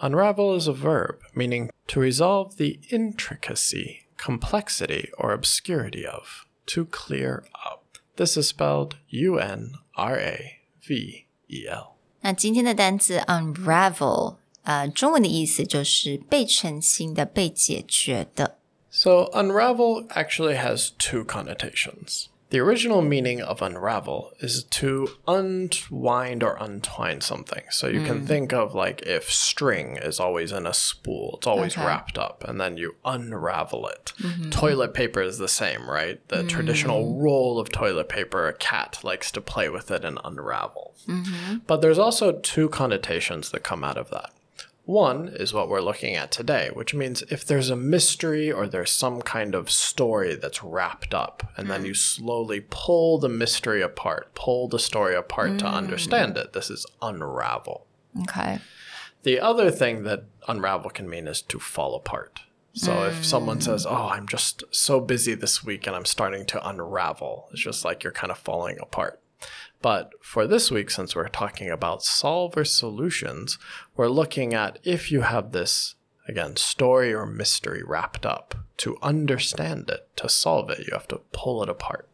Unravel is a verb meaning to resolve the intricacy, complexity, or obscurity of, to clear up. This is spelled U N R A V E L. 那今天的单词 unravel，呃，中文的意思就是被澄清的、被解决的。 So, unravel actually has two connotations. The original meaning of unravel is to unwind or untwine something. So, you can mm. think of like if string is always in a spool, it's always Okay. wrapped up, and then you unravel it. Mm-hmm. Toilet paper is the same, right? The traditional mm. roll of toilet paper, a cat likes to play with it and unravel. Mm-hmm. But there's also two connotations that come out of that. One is what we're looking at today, which means if there's a mystery or there's some kind of story that's wrapped up, and then you mm. slowly pull the mystery apart, pull the story apart to mm. understand it, this is unravel. OK，The other thing that unravel can mean is to fall apart. So if someone says, mm. Oh, I'm just so busy this week and I'm starting to unravel, it's just like you're kind of falling apart. But for this week, since we're talking about solver solutions, we're looking at if you have this, again, story or mystery wrapped up, to understand it, to solve it, you have to pull it apart.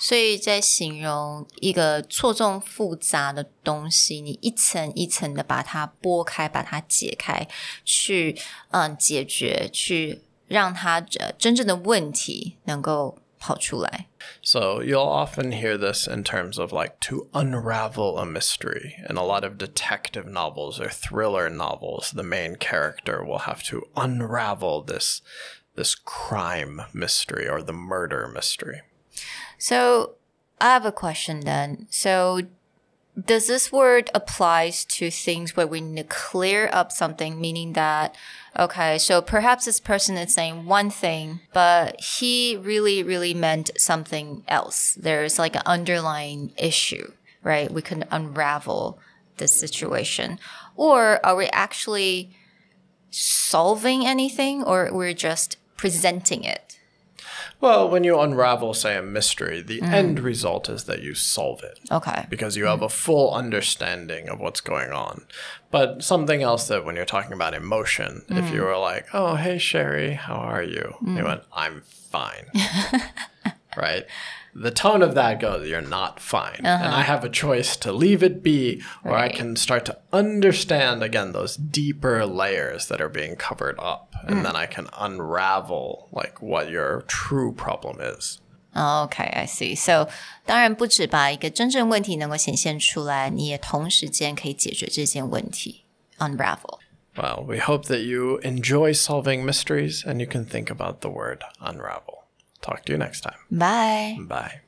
所以在形容一个错综复杂的东西，你一层一层的把它剥开，把它解开，去嗯解决，去让它呃真正的问题能够 跑出来。 So you'll often hear this in terms of like to unravel a mystery. In a lot of detective novels or thriller novels, the main character will have to unravel this this crime mystery or the murder mystery. So I have a question then. So does this word applies to things where we need to clear up something, meaning that okay, so perhaps this person is saying one thing, but he really, really meant something else. There's like an underlying issue, right? We can unravel this situation. Or are we actually solving anything or we're just presenting it? Well, when you unravel, say, a mystery, the mm. end result is that you solve it. Okay. because you have a full understanding of what's going on. But something else that when you're talking about emotion, if mm. you were like, "Oh, hey Sherry, how are you?" You mm. went, "I'm fine." right? The tone of that goes, "You're not fine." And I have a choice to leave it be or I Right. can start to understand again those deeper layers that are being covered up and then I can unravel like what your true problem is. Okay, I see. So，当然不止把一个真正问题能够显现出来，你也同时间可以解决这件问题，unravel。 Well, we hope that you enjoy solving mysteries and you can think about the word unravel. Talk to you next time. Bye. Bye.